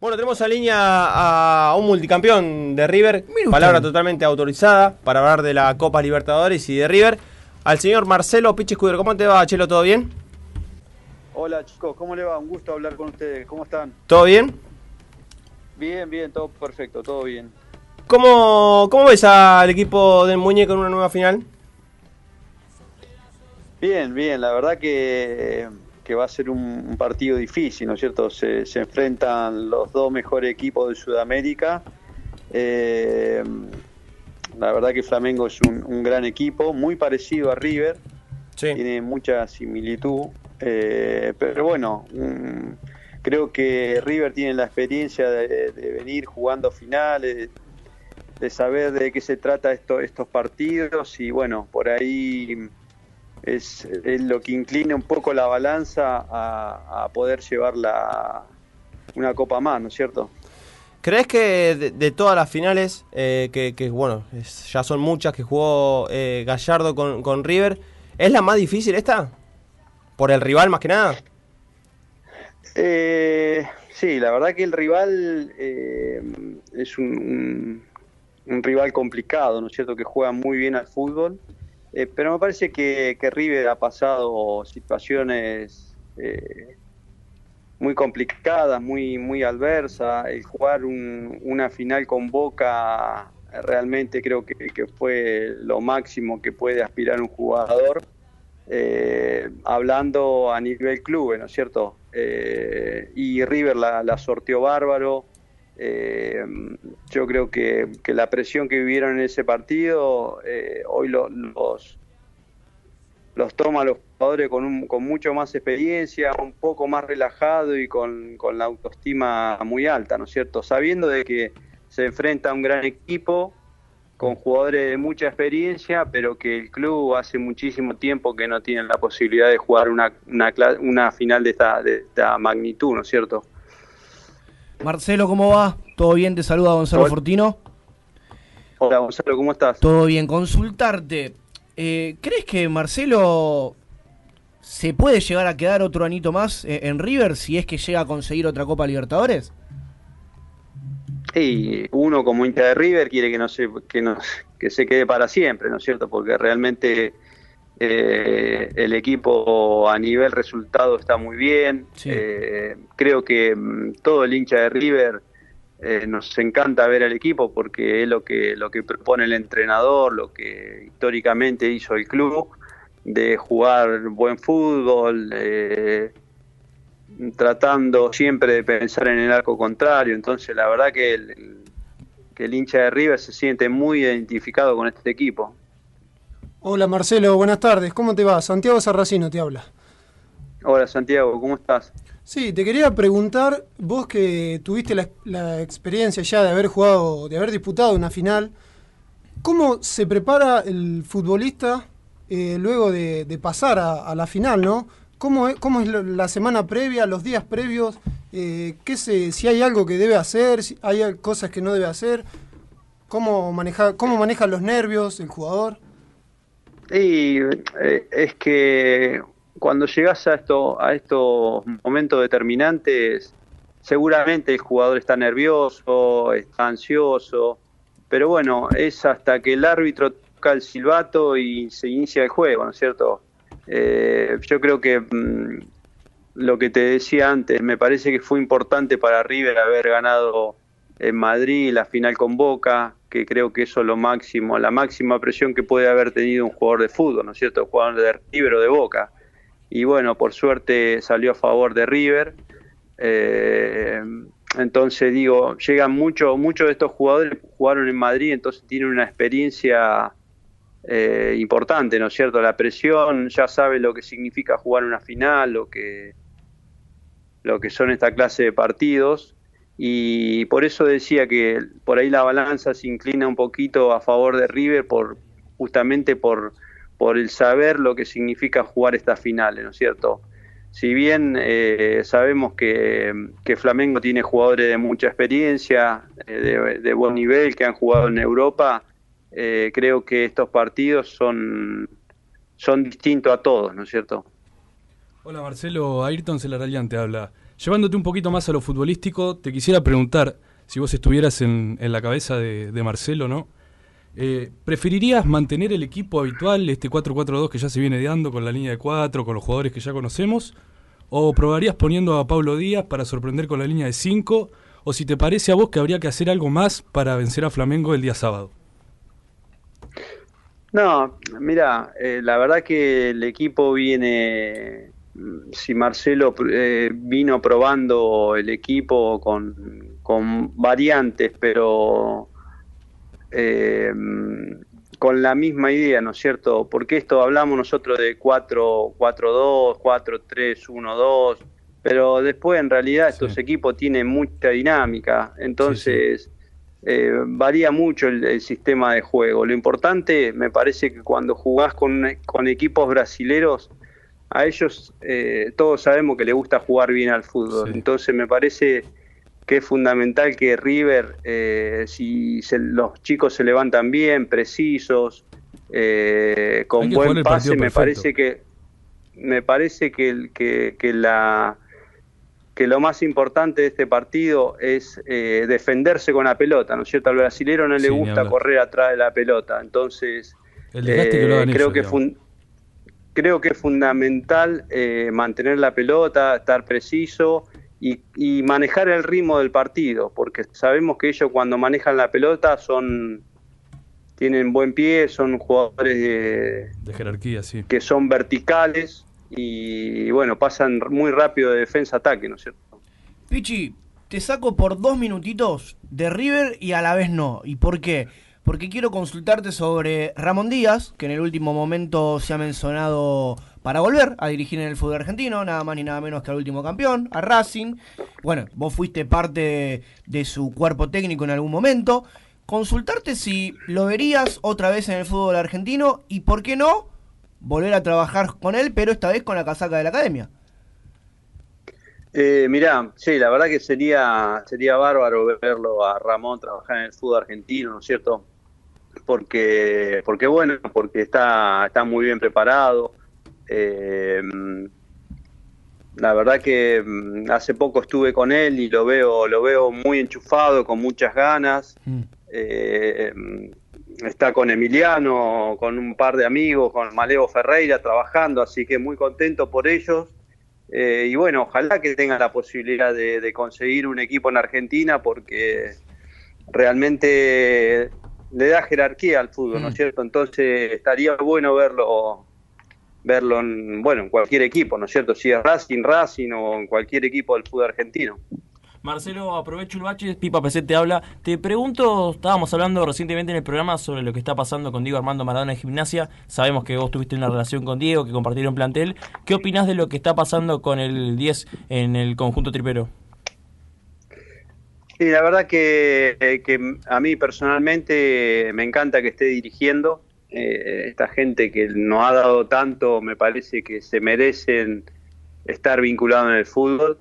Bueno, tenemos a línea a un multicampeón de River, palabra totalmente autorizada para hablar de la Copa Libertadores y de River, al señor Marcelo Pichi Escudero. ¿Cómo te va, Chelo? ¿Todo bien? Hola chicos, ¿cómo le va? Un gusto hablar con ustedes. ¿Cómo están? ¿Todo bien? Bien, bien, todo perfecto, todo bien. ¿Cómo, cómo ves al equipo del Muñeco en una nueva final? Bien, bien, la verdad que que va a ser un, partido difícil, ¿no es cierto? Se, enfrentan los dos mejores equipos de Sudamérica. Eh, la verdad que Flamengo es un, gran equipo, muy parecido a River, tiene mucha similitud, eh, pero bueno, creo que River tiene la experiencia de, venir jugando finales, de saber de qué se trata esto, estos partidos y bueno, por ahí es, lo que inclina un poco la balanza a, poder llevar la, una copa más, ¿no es cierto? ¿Crees que de, todas las finales, eh, que, bueno, ya son muchas que jugó eh, Gallardo con, River, ¿es la más difícil esta? ¿Por el rival más que nada? Eh, sí, la verdad que el rival es un, un, rival complicado, ¿no es cierto? Que juega muy bien al fútbol eh, pero me parece que, River ha pasado situaciones eh, muy complicadas, muy, muy adversas. El jugar una final con Boca realmente creo que, fue lo máximo que puede aspirar un jugador. Eh, hablando a nivel club, ¿no es cierto? y River la, la sorteó bárbaro, eh, yo creo que, la presión que vivieron en ese partido eh, hoy los, los toma los jugadores con, con mucho más experiencia, un poco más relajado y con, la autoestima muy alta, ¿no es cierto? Sabiendo de que se enfrenta a un gran equipo con jugadores de mucha experiencia, pero que el club hace muchísimo tiempo que no tienen la posibilidad de jugar una, una, una final de esta, de esta magnitud, ¿no es cierto? Marcelo, ¿cómo va? ¿Todo bien? Te saluda Gonzalo Fortino. Hola Gonzalo, ¿cómo estás? Todo bien. Consultarte. Eh, ¿Crees que Marcelo se puede llegar a quedar otro anito más eh, en River si es que llega a conseguir otra Copa Libertadores? Sí, uno como hincha de River quiere que no se, que no, que se quede para siempre, ¿no es cierto? Porque realmente eh, el equipo a nivel resultado está muy bien. Eh, creo que mm, todo el hincha de River eh, nos encanta ver al equipo porque es lo que, lo que propone el entrenador, lo que históricamente hizo el club, de jugar buen fútbol, tratando siempre de pensar en el arco contrario. Entonces, la verdad que que el hincha de River se siente muy identificado con este equipo. Hola Marcelo, buenas tardes. ¿Cómo te va? Santiago Sarracino te habla. Hola Santiago, ¿cómo estás? Sí, te quería preguntar, vos que tuviste la, experiencia ya de haber jugado, de haber disputado una final, ¿cómo se prepara el futbolista eh, luego de, pasar a, la final, no? ¿Cómo es, cómo es la semana previa, los días previos? Eh, ¿qué se, si hay algo que debe hacer, si hay cosas que no debe hacer? ¿Cómo maneja, cómo maneja los nervios el jugador? Y eh, es que cuando llegas a, esto, a estos momentos determinantes, seguramente el jugador está nervioso, está ansioso, pero bueno, es hasta que el árbitro toca el silbato y se inicia el juego, ¿no es cierto? Eh, yo creo que mm, lo que te decía antes, me parece que fue importante para River haber ganado en Madrid la final con Boca, que creo que eso es lo máximo, la máxima presión que puede haber tenido un jugador de fútbol, ¿no es cierto? Un jugador de River o de Boca. Y bueno, por suerte salió a favor de River. Eh, entonces digo, llegan muchos muchos de estos jugadores jugaron en Madrid, entonces tienen una experiencia eh, importante, ¿no es cierto? La presión, ya sabe lo que significa jugar una final, lo que, lo que son esta clase de partidos y por eso decía que por ahí la balanza se inclina un poquito a favor de River por justamente por, por el saber lo que significa jugar estas finales, ¿no es cierto? Si bien eh, sabemos que, Flamengo tiene jugadores de mucha experiencia, eh, de, buen nivel, que han jugado en Europa, eh, creo que estos partidos son, son distintos a todos, ¿no es cierto? Hola Marcelo, Ayrton Celarayán te habla. Llevándote un poquito más a lo futbolístico, te quisiera preguntar, si vos estuvieras en, la cabeza de, Marcelo, ¿no? Eh, ¿Preferirías mantener el equipo habitual, este 4-4-2 que ya se viene dando con la línea de 4, con los jugadores que ya conocemos? ¿O probarías poniendo a Pablo Díaz para sorprender con la línea de 5? ¿O si te parece a vos que habría que hacer algo más para vencer a Flamengo el día sábado? No, mira, eh, la verdad que el equipo viene si Marcelo eh, vino probando el equipo con, con variantes, pero eh, con la misma idea, ¿no es cierto? Porque esto hablamos nosotros de 4-4-2, 4-3-1-2, pero después en realidad estos equipos tienen mucha dinámica, entonces eh, varía mucho el, sistema de juego. Lo importante me parece que cuando jugás con, con equipos brasileros, a ellos eh, todos sabemos que les gusta jugar bien al fútbol. Entonces me parece que es fundamental que River, eh, si los chicos se levantan bien, precisos, eh, con buen pase, me parece que me parece que, que, la que lo más importante de este partido es defenderse con la pelota, ¿no es cierto? Al brasilero no le gusta correr atrás de la pelota, entonces creo que creo que es fundamental eh, mantener la pelota, estar preciso y, manejar el ritmo del partido, porque sabemos que ellos cuando manejan la pelota son tienen buen pie, son jugadores de, jerarquía, sí. que son verticales y bueno, pasan muy rápido de defensa a ataque, ¿no es cierto? Pichi, te saco por dos minutitos de River y a la vez no. ¿Y por qué? Porque quiero consultarte sobre Ramón Díaz, que en el último momento se ha mencionado para volver a dirigir en el fútbol argentino, nada más ni nada menos que al último campeón, a Racing. Bueno, vos fuiste parte de, su cuerpo técnico en algún momento. Consultarte si lo verías otra vez en el fútbol argentino y por qué no volver a trabajar con él, pero esta vez con la casaca de la academia. Eh, mirá, sí, la verdad que sería sería bárbaro verlo a Ramón trabajar en el fútbol argentino, ¿no es cierto? Porque, porque bueno, porque está, está muy bien preparado. Eh, la verdad que mm, hace poco estuve con él y lo veo, lo veo muy enchufado, con muchas ganas. Mm. Eh, está con Emiliano, con un par de amigos, con Maleo Ferreira trabajando, así que muy contento por ellos eh, y bueno, ojalá que tenga la posibilidad de, conseguir un equipo en Argentina porque realmente le da jerarquía al fútbol, ¿no es mm. cierto? Entonces estaría bueno verlo verlo en, bueno, en cualquier equipo, ¿no es cierto? Si es Racing, Racing o en cualquier equipo del fútbol argentino. Marcelo, aprovecho el bache, Pipa PC te habla. Te pregunto, estábamos hablando recientemente en el programa sobre lo que está pasando con Diego Armando Maradona en gimnasia. Sabemos que vos tuviste una relación con Diego, que compartieron plantel. ¿Qué opinás de lo que está pasando con el 10 en el conjunto tripero? Sí, la verdad que, a mí personalmente me encanta que esté dirigiendo. Eh, esta gente que nos ha dado tanto, me parece que se merecen estar vinculados en el fútbol.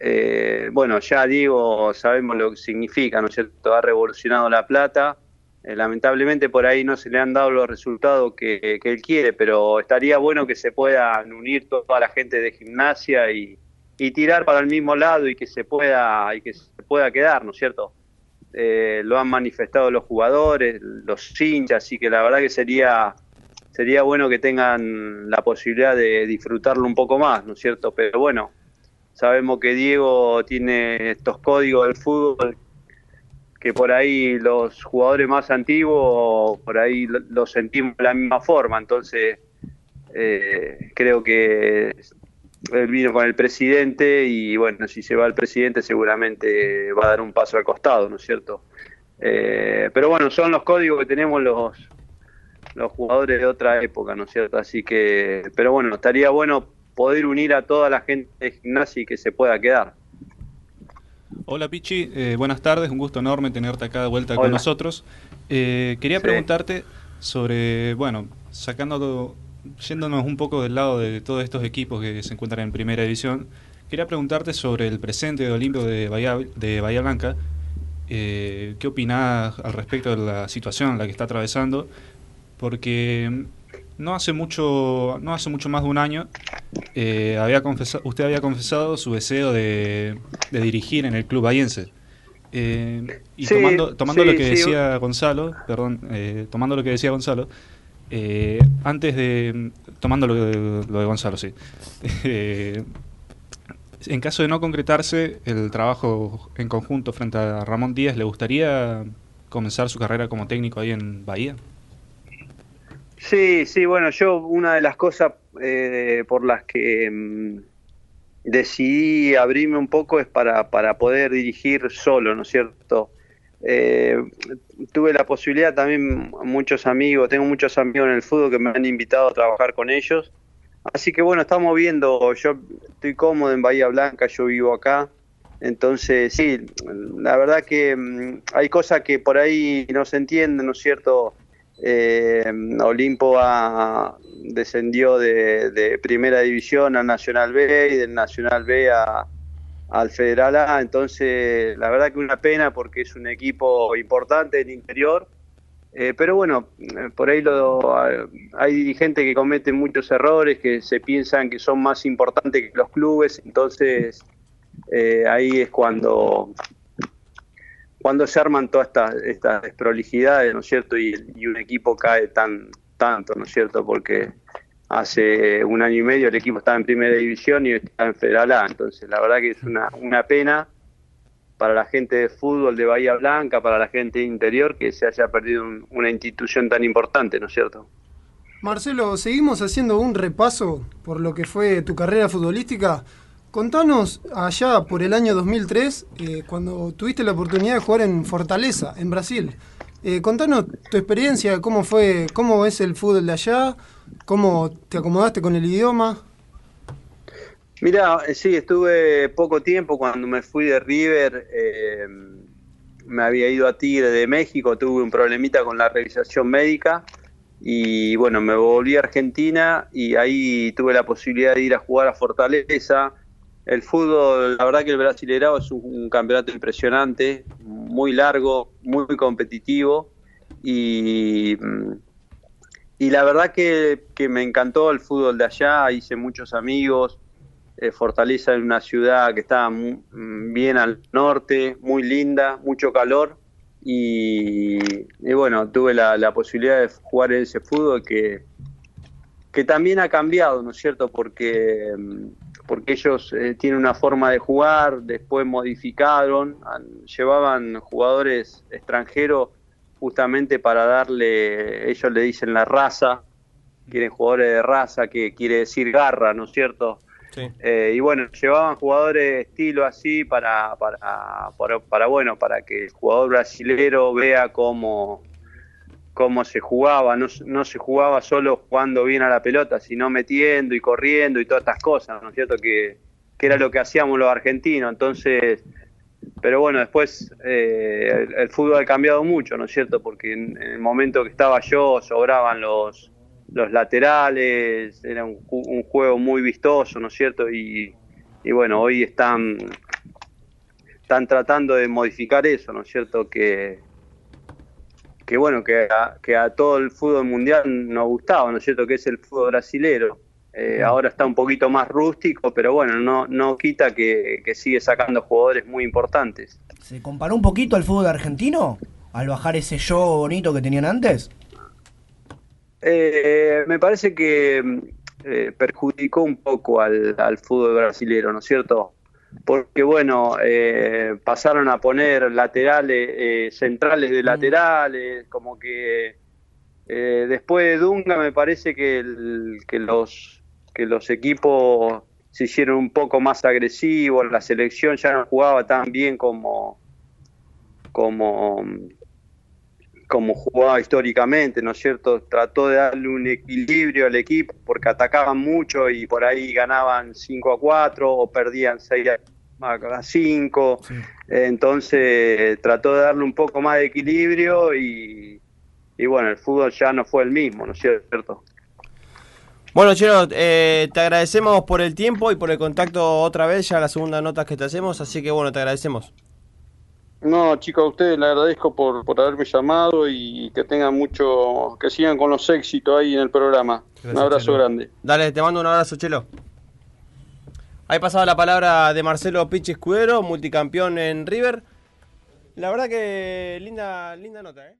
Eh, bueno, ya digo, sabemos lo que significa, ¿no es cierto? Ha revolucionado la plata. Eh, lamentablemente por ahí no se le han dado los resultados que, él quiere, pero estaría bueno que se puedan unir toda la gente de gimnasia y, tirar para el mismo lado y que se pueda y que se pueda quedar, ¿no es cierto? Eh, lo han manifestado los jugadores, los hinchas, así que la verdad que sería sería bueno que tengan la posibilidad de disfrutarlo un poco más, ¿no es cierto? Pero bueno, Sabemos que Diego tiene estos códigos del fútbol que por ahí los jugadores más antiguos, por ahí lo, sentimos de la misma forma. Entonces, eh, creo que él vino con el presidente y bueno, si se va el presidente seguramente va a dar un paso al costado, ¿no es cierto? Eh, pero bueno, son los códigos que tenemos los, los jugadores de otra época, ¿no es cierto? Así que, pero bueno, estaría bueno poder unir a toda la gente de gimnasia y que se pueda quedar. Hola Pichi, eh, buenas tardes, un gusto enorme tenerte acá de vuelta con nosotros. Eh, quería preguntarte sobre, bueno, sacando, yéndonos un poco del lado de todos estos equipos que se encuentran en primera división, quería preguntarte sobre el presente de Olimpio de Bahía, de Bahía Blanca. Eh, ¿Qué opinás al respecto de la situación en la que está atravesando? Porque no hace mucho, no hace mucho más de un año eh, había confesado, usted había confesado su deseo de, dirigir en el club bahiense. Eh, y tomando, tomando lo que decía Gonzalo, perdón, eh, tomando lo que decía Gonzalo, antes de. Tomando lo de, lo de Gonzalo, sí. en caso de no concretarse el trabajo en conjunto frente a Ramón Díaz, ¿le gustaría comenzar su carrera como técnico ahí en Bahía? Sí, sí, bueno, yo una de las cosas eh, por las que mm, decidí abrirme un poco es para, para poder dirigir solo, ¿no es cierto? Eh, tuve la posibilidad también, muchos amigos, tengo muchos amigos en el fútbol que me han invitado a trabajar con ellos. Así que bueno, estamos viendo, yo estoy cómodo en Bahía Blanca, yo vivo acá. Entonces, sí, la verdad que mm, hay cosas que por ahí no se entienden, ¿no es cierto? Eh, Olimpo descendió de, primera división a Nacional B y del Nacional B a, al Federal A, entonces la verdad que una pena porque es un equipo importante del interior, eh, pero bueno, por ahí lo, hay dirigentes que cometen muchos errores, que se piensan que son más importantes que los clubes, entonces eh, ahí es cuando cuando se arman todas estas esta desprolijidades, ¿no es cierto? Y, un equipo cae tan tanto, ¿no es cierto? Porque hace un año y medio el equipo estaba en primera división y está en Federal A, entonces la verdad que es una, una pena para la gente de fútbol de Bahía Blanca, para la gente interior, que se haya perdido una institución tan importante, ¿no es cierto? Marcelo, seguimos haciendo un repaso por lo que fue tu carrera futbolística. Contanos allá por el año 2003, eh, cuando tuviste la oportunidad de jugar en Fortaleza, en Brasil. Eh, contanos tu experiencia, cómo fue, cómo es el fútbol de allá, cómo te acomodaste con el idioma. Mira, eh, sí, estuve poco tiempo cuando me fui de River, me había ido a Tigre de México, tuve un problemita con la revisación médica y bueno, me volví a Argentina y ahí tuve la posibilidad de ir a jugar a Fortaleza el fútbol, la verdad que el Brasileirao es un, campeonato impresionante, muy largo, muy, competitivo y, y la verdad que, me encantó el fútbol de allá, hice muchos amigos, eh, Fortaleza en una ciudad que estaba bien al norte, muy linda, mucho calor y, bueno, tuve la, posibilidad de jugar en ese fútbol que, que también ha cambiado, ¿no es cierto? Porque porque ellos eh, tienen una forma de jugar, después modificaron, llevaban jugadores extranjeros justamente para darle, ellos le dicen la raza, quieren jugadores de raza, que quiere decir garra, ¿no es cierto? Sí. Eh, y bueno, llevaban jugadores estilo así para, para, para, para, bueno, para que el jugador brasilero vea cómo, cómo se jugaba, no, no, se jugaba solo jugando bien a la pelota, sino metiendo y corriendo y todas estas cosas, ¿no es cierto? Que, era lo que hacíamos los argentinos, entonces, pero bueno, después eh, el, fútbol ha cambiado mucho, ¿no es cierto? Porque en, el momento que estaba yo sobraban los, laterales, era un, un juego muy vistoso, ¿no es cierto? Y, y bueno, hoy están, están tratando de modificar eso, ¿no es cierto? Que que bueno, que a, que a todo el fútbol mundial nos gustaba, ¿no es cierto? Que es el fútbol brasilero. Eh, ahora está un poquito más rústico, pero bueno, no, no quita que, sigue sacando jugadores muy importantes. ¿Se comparó un poquito al fútbol argentino al bajar ese show bonito que tenían antes? Eh, me parece que eh, perjudicó un poco al, al fútbol brasilero, ¿no es cierto? Porque bueno, eh, pasaron a poner laterales, eh, centrales de laterales, como que eh, después de Dunga me parece que, que, los, que los equipos se hicieron un poco más agresivos, la selección ya no jugaba tan bien como, como, como jugaba históricamente, ¿no es cierto? Trató de darle un equilibrio al equipo porque atacaban mucho y por ahí ganaban 5 a 4 o perdían 6 a 5. Entonces trató de darle un poco más de equilibrio y, y bueno, el fútbol ya no fue el mismo, ¿no es cierto? Bueno, Chelo, eh, te agradecemos por el tiempo y por el contacto otra vez, ya la segunda nota que te hacemos, así que bueno, te agradecemos. No, chicos, a ustedes les agradezco por, por haberme llamado y que tengan mucho, que sigan con los éxitos ahí en el programa. un abrazo grande. Dale, te mando un abrazo, Chelo. Ahí pasaba la palabra de Marcelo Pichi Escudero, multicampeón en River. La verdad que linda, linda nota, ¿eh?